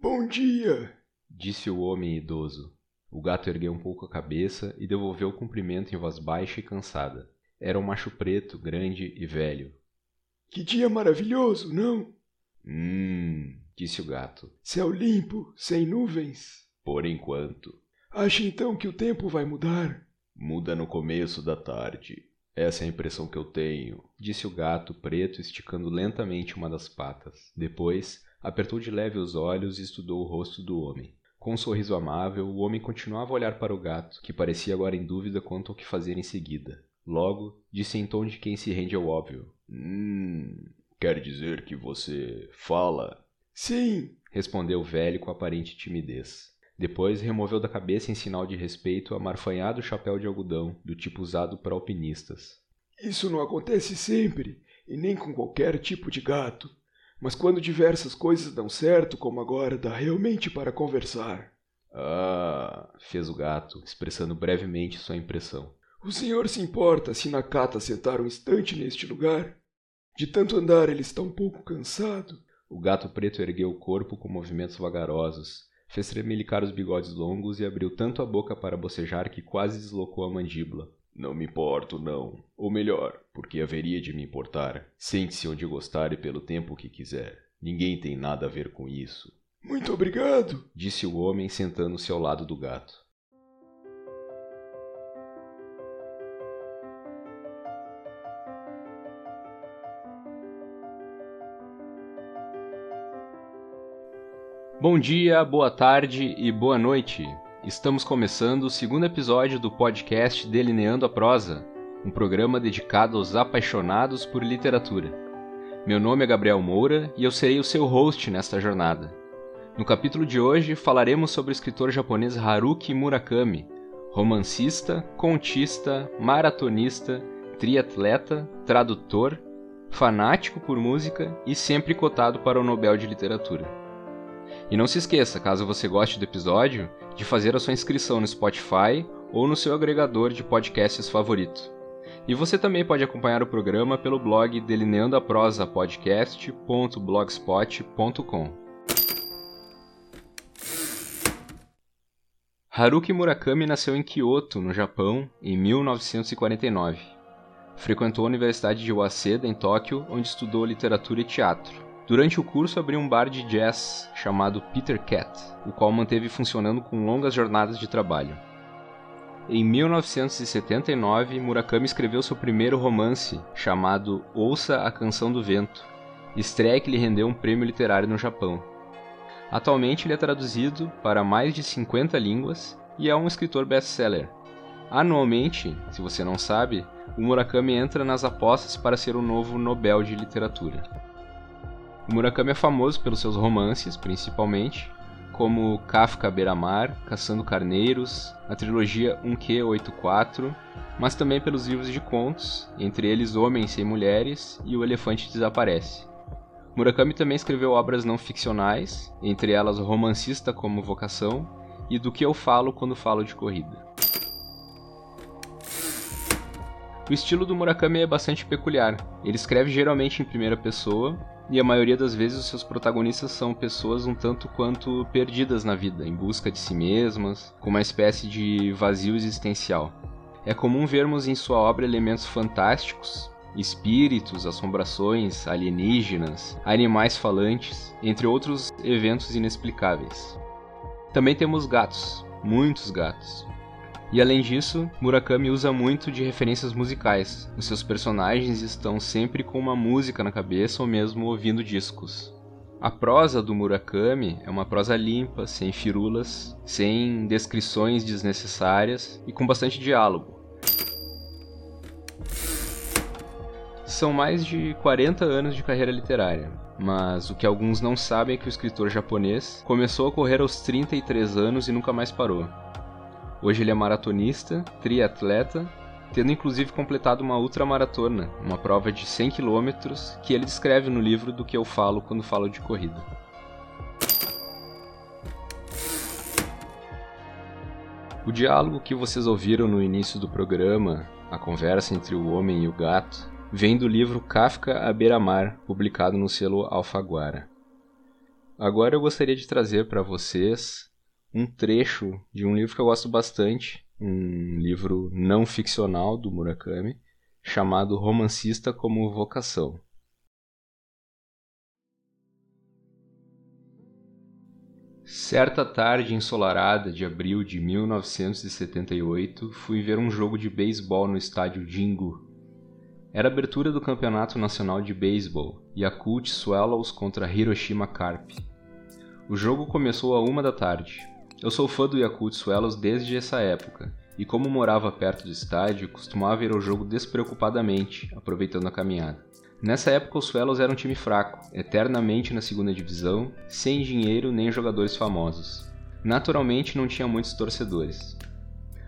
Bom dia, disse o homem idoso. O gato ergueu um pouco a cabeça e devolveu o cumprimento em voz baixa e cansada. Era um macho preto, grande e velho. Que dia maravilhoso, não? Hum, disse o gato. Céu limpo, sem nuvens. Por enquanto. Acha então que o tempo vai mudar? Muda no começo da tarde. Essa é a impressão que eu tenho, disse o gato preto, esticando lentamente uma das patas. Depois, apertou de leve os olhos e estudou o rosto do homem. Com um sorriso amável, o homem continuava a olhar para o gato, que parecia agora em dúvida quanto ao que fazer em seguida. Logo, disse em tom de quem se rende ao óbvio: Hum, quer dizer que você fala? Sim, respondeu o velho com aparente timidez. Depois removeu da cabeça em sinal de respeito a marfanhado chapéu de algodão, do tipo usado por alpinistas. Isso não acontece sempre, e nem com qualquer tipo de gato. Mas quando diversas coisas dão certo, como agora, dá realmente para conversar. Ah, fez o gato, expressando brevemente sua impressão. O senhor se importa se Nakata sentar um instante neste lugar? De tanto andar ele está um pouco cansado. O gato preto ergueu o corpo com movimentos vagarosos, fez tremelicar os bigodes longos e abriu tanto a boca para bocejar que quase deslocou a mandíbula. Não me importo, não. Ou melhor, porque haveria de me importar. Sente-se onde gostar e pelo tempo que quiser. Ninguém tem nada a ver com isso. Muito obrigado, disse o homem sentando-se ao lado do gato. Bom dia, boa tarde e boa noite. Estamos começando o segundo episódio do podcast Delineando a Prosa, um programa dedicado aos apaixonados por literatura. Meu nome é Gabriel Moura e eu serei o seu host nesta jornada. No capítulo de hoje falaremos sobre o escritor japonês Haruki Murakami, romancista, contista, maratonista, triatleta, tradutor, fanático por música e sempre cotado para o Nobel de Literatura. E não se esqueça, caso você goste do episódio, de fazer a sua inscrição no Spotify ou no seu agregador de podcasts favorito. E você também pode acompanhar o programa pelo blog delineandoaprosapodcast.blogspot.com. Haruki Murakami nasceu em Kyoto, no Japão, em 1949. Frequentou a Universidade de Waseda, em Tóquio, onde estudou literatura e teatro. Durante o curso abriu um bar de jazz chamado Peter Cat, o qual manteve funcionando com longas jornadas de trabalho. Em 1979, Murakami escreveu seu primeiro romance, chamado Ouça a Canção do Vento, estreia que lhe rendeu um prêmio literário no Japão. Atualmente ele é traduzido para mais de 50 línguas e é um escritor best-seller. Anualmente, se você não sabe, o Murakami entra nas apostas para ser o novo Nobel de Literatura. O Murakami é famoso pelos seus romances, principalmente, como Kafka Beira-Mar, Caçando Carneiros, a trilogia 1Q84, mas também pelos livros de contos, entre eles Homens Sem Mulheres e O Elefante Desaparece. Murakami também escreveu obras não ficcionais, entre elas Romancista como Vocação e Do que eu falo quando falo de corrida. O estilo do Murakami é bastante peculiar. Ele escreve geralmente em primeira pessoa, e a maioria das vezes os seus protagonistas são pessoas um tanto quanto perdidas na vida, em busca de si mesmas, com uma espécie de vazio existencial. É comum vermos em sua obra elementos fantásticos, espíritos, assombrações, alienígenas, animais falantes, entre outros eventos inexplicáveis. Também temos gatos, muitos gatos, e além disso, Murakami usa muito de referências musicais. Os seus personagens estão sempre com uma música na cabeça ou mesmo ouvindo discos. A prosa do Murakami é uma prosa limpa, sem firulas, sem descrições desnecessárias e com bastante diálogo. São mais de 40 anos de carreira literária, mas o que alguns não sabem é que o escritor japonês começou a correr aos 33 anos e nunca mais parou. Hoje ele é maratonista, triatleta, tendo inclusive completado uma ultramaratona, uma prova de 100 km que ele descreve no livro do que eu falo quando falo de corrida. O diálogo que vocês ouviram no início do programa, a conversa entre o homem e o gato, vem do livro Kafka à beira-mar, publicado no selo Alfaguara. Agora eu gostaria de trazer para vocês um trecho de um livro que eu gosto bastante, um livro não ficcional do Murakami, chamado Romancista como Vocação. Certa tarde ensolarada de abril de 1978, fui ver um jogo de beisebol no estádio Jingu. Era abertura do Campeonato Nacional de Beisebol, Yakult Swallows contra Hiroshima Carp. O jogo começou a uma da tarde. Eu sou fã do Yakult Swallows desde essa época, e como morava perto do estádio, costumava ir ao jogo despreocupadamente, aproveitando a caminhada. Nessa época, os Swallows eram um time fraco, eternamente na segunda divisão, sem dinheiro nem jogadores famosos. Naturalmente, não tinha muitos torcedores.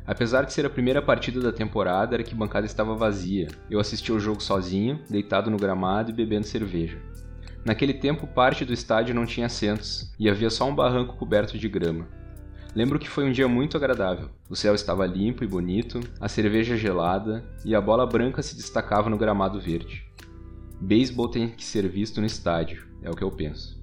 Apesar de ser a primeira partida da temporada, a arquibancada estava vazia. Eu assisti ao jogo sozinho, deitado no gramado e bebendo cerveja. Naquele tempo, parte do estádio não tinha assentos e havia só um barranco coberto de grama. Lembro que foi um dia muito agradável. O céu estava limpo e bonito, a cerveja gelada e a bola branca se destacava no gramado verde. Beisebol tem que ser visto no estádio, é o que eu penso.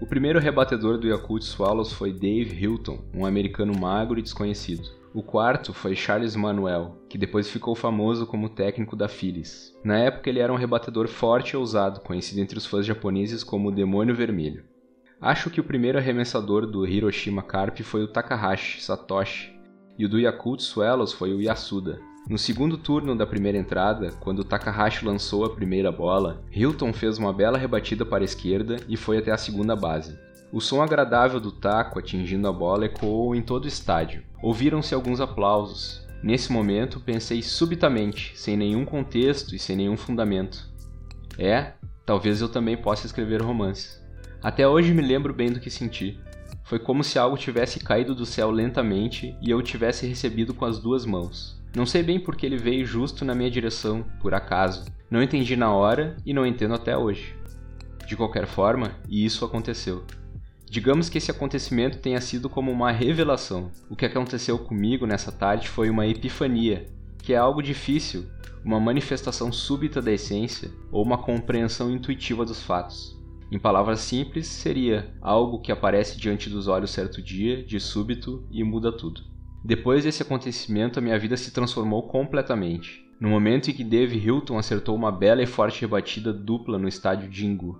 O primeiro rebatedor do Yakult Swallows foi Dave Hilton, um americano magro e desconhecido. O quarto foi Charles Manuel, que depois ficou famoso como técnico da Phillies. Na época ele era um rebatedor forte e ousado, conhecido entre os fãs japoneses como o Demônio Vermelho. Acho que o primeiro arremessador do Hiroshima Carp foi o Takahashi Satoshi, e o do Yakult Swallows foi o Yasuda. No segundo turno da primeira entrada, quando Takahashi lançou a primeira bola, Hilton fez uma bela rebatida para a esquerda e foi até a segunda base. O som agradável do taco atingindo a bola ecoou em todo o estádio. Ouviram-se alguns aplausos. Nesse momento, pensei subitamente, sem nenhum contexto e sem nenhum fundamento. É, talvez eu também possa escrever romances. Até hoje me lembro bem do que senti. Foi como se algo tivesse caído do céu lentamente e eu o tivesse recebido com as duas mãos. Não sei bem porque ele veio justo na minha direção, por acaso. Não entendi na hora e não entendo até hoje. De qualquer forma, e isso aconteceu. Digamos que esse acontecimento tenha sido como uma revelação. O que aconteceu comigo nessa tarde foi uma epifania, que é algo difícil, uma manifestação súbita da essência ou uma compreensão intuitiva dos fatos. Em palavras simples, seria algo que aparece diante dos olhos certo dia, de súbito, e muda tudo. Depois desse acontecimento, a minha vida se transformou completamente. No momento em que Dave Hilton acertou uma bela e forte rebatida dupla no estádio Jingu.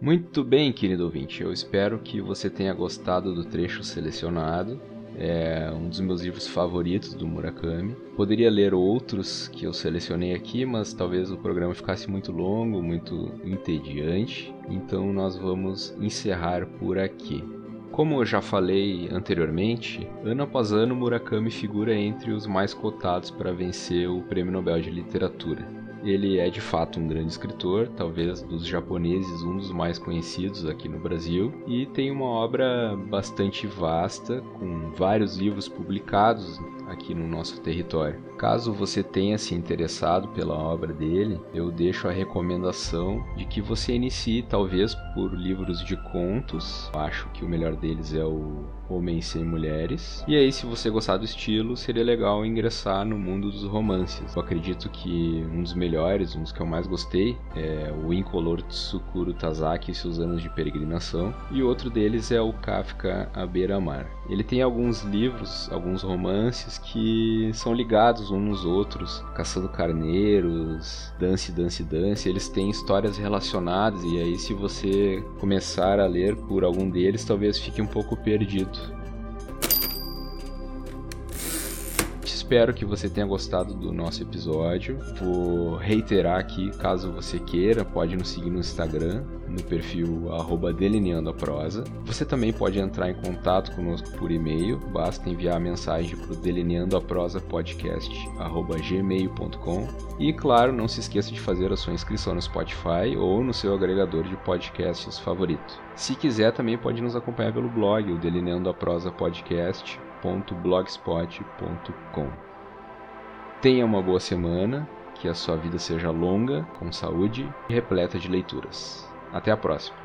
Muito bem, querido ouvinte, eu espero que você tenha gostado do trecho selecionado é um dos meus livros favoritos do Murakami. Poderia ler outros que eu selecionei aqui, mas talvez o programa ficasse muito longo, muito entediante. Então nós vamos encerrar por aqui. Como eu já falei anteriormente, ano após ano Murakami figura entre os mais cotados para vencer o Prêmio Nobel de Literatura. Ele é de fato um grande escritor, talvez dos japoneses um dos mais conhecidos aqui no Brasil, e tem uma obra bastante vasta, com vários livros publicados aqui no nosso território. Caso você tenha se interessado pela obra dele, eu deixo a recomendação de que você inicie talvez por livros de contos. Acho que o melhor deles é o Homens Sem Mulheres. E aí, se você gostar do estilo, seria legal ingressar no mundo dos romances. Eu acredito que um dos melhores, um dos que eu mais gostei, é o Incolor Tsukuro Tazaki e seus anos de peregrinação. E outro deles é o Kafka à beira-mar. Ele tem alguns livros, alguns romances que são ligados uns nos outros, caçando carneiros, dance, dance, dance. Eles têm histórias relacionadas e aí se você começar a ler por algum deles, talvez fique um pouco perdido. Espero que você tenha gostado do nosso episódio. Vou reiterar aqui, caso você queira, pode nos seguir no Instagram, no perfil delineandoaprosa. Você também pode entrar em contato conosco por e-mail, basta enviar a mensagem para o delineandoaprosapodcast.gmail.com e, claro, não se esqueça de fazer a sua inscrição no Spotify ou no seu agregador de podcasts favorito. Se quiser, também pode nos acompanhar pelo blog, o Delineando a Prosa Podcast www.blogspot.com. Tenha uma boa semana, que a sua vida seja longa, com saúde e repleta de leituras. Até a próxima!